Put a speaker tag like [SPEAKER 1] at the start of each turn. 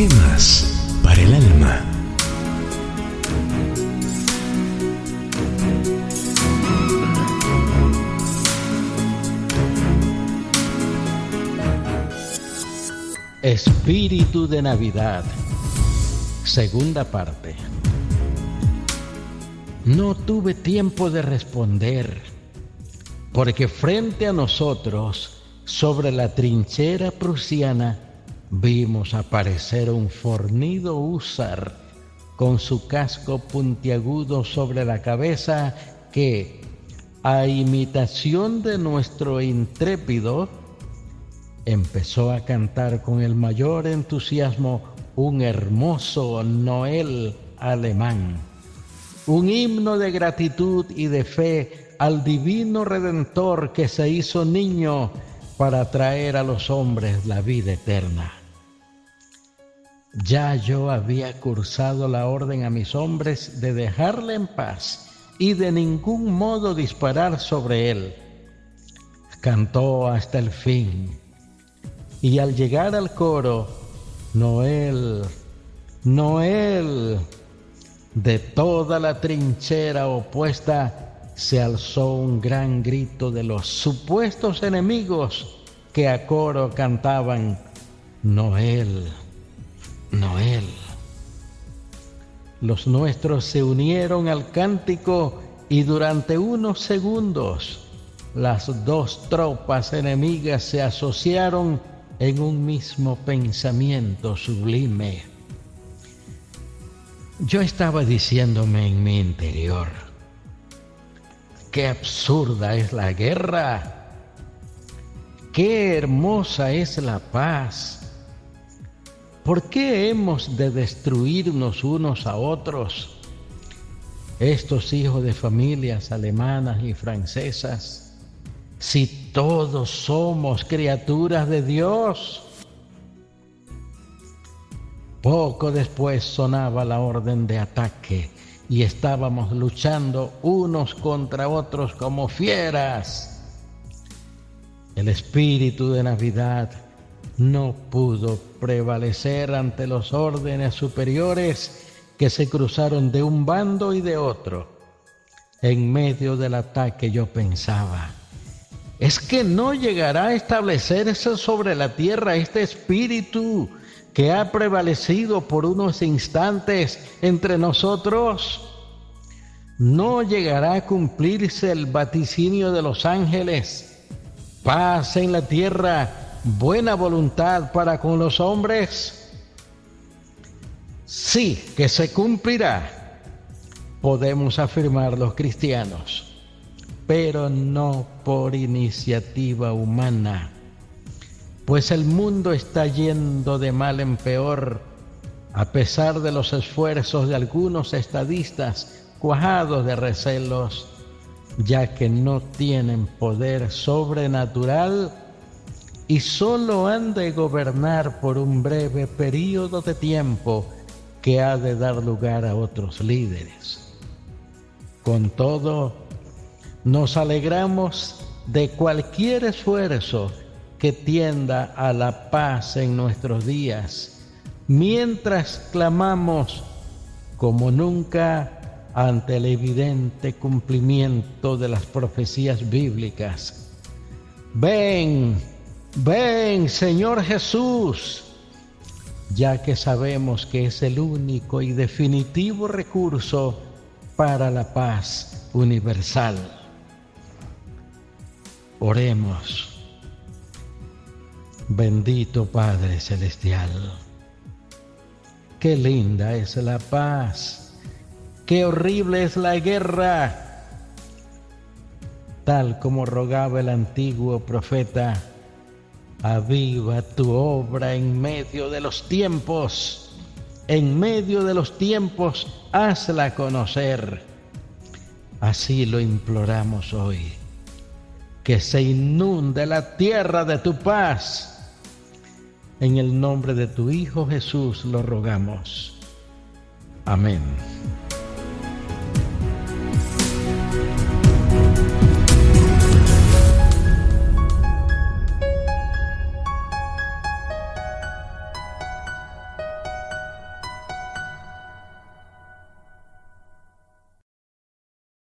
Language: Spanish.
[SPEAKER 1] Gemas para el alma. Espíritu de Navidad, segunda parte. No tuve tiempo de responder, porque frente a nosotros, sobre la trinchera prusiana, vimos aparecer un fornido húsar con su casco puntiagudo sobre la cabeza que, a imitación de nuestro intrépido, empezó a cantar con el mayor entusiasmo un hermoso Noel alemán, un himno de gratitud y de fe al divino Redentor que se hizo niño para traer a los hombres la vida eterna. Ya yo había cursado la orden a mis hombres de dejarle en paz y de ningún modo disparar sobre él. Cantó hasta el fin y al llegar al coro, Noel, Noel, de toda la trinchera opuesta se alzó un gran grito de los supuestos enemigos que a coro cantaban, Noel, Noel. Los nuestros se unieron al cántico y durante unos segundos las dos tropas enemigas se asociaron en un mismo pensamiento sublime. Yo estaba diciéndome en mi interior, qué absurda es la guerra, qué hermosa es la paz. ¿Por qué hemos de destruirnos unos a otros? Estos hijos de familias alemanas y francesas si todos somos criaturas de Dios? Poco después sonaba la orden de ataque y estábamos luchando unos contra otros como fieras. El espíritu de Navidad no pudo prevalecer ante los órdenes superiores que se cruzaron de un bando y de otro. En medio del ataque yo pensaba, es que no llegará a establecerse sobre la tierra este espíritu que ha prevalecido por unos instantes entre nosotros. No llegará a cumplirse el vaticinio de los ángeles. Paz en la tierra, buena voluntad para con los hombres. Sí, que se cumplirá, podemos afirmar los cristianos pero no por iniciativa humana, pues el mundo está yendo de mal en peor, a pesar de los esfuerzos de algunos estadistas cuajados de recelos, ya que no tienen poder sobrenatural y solo han de gobernar por un breve periodo de tiempo que ha de dar lugar a otros líderes. Con todo, nos alegramos de cualquier esfuerzo que tienda a la paz en nuestros días, mientras clamamos como nunca ante el evidente cumplimiento de las profecías bíblicas. Ven, ven Señor Jesús, ya que sabemos que es el único y definitivo recurso para la paz universal. Oremos. Bendito Padre Celestial. Qué linda es la paz. Qué horrible es la guerra. Tal como rogaba el antiguo profeta, Aviva tu obra en medio de los tiempos. En medio de los tiempos, hazla conocer. Así lo imploramos hoy. Que se inunde la tierra de tu paz. En el nombre de tu Hijo Jesús lo rogamos. Amén.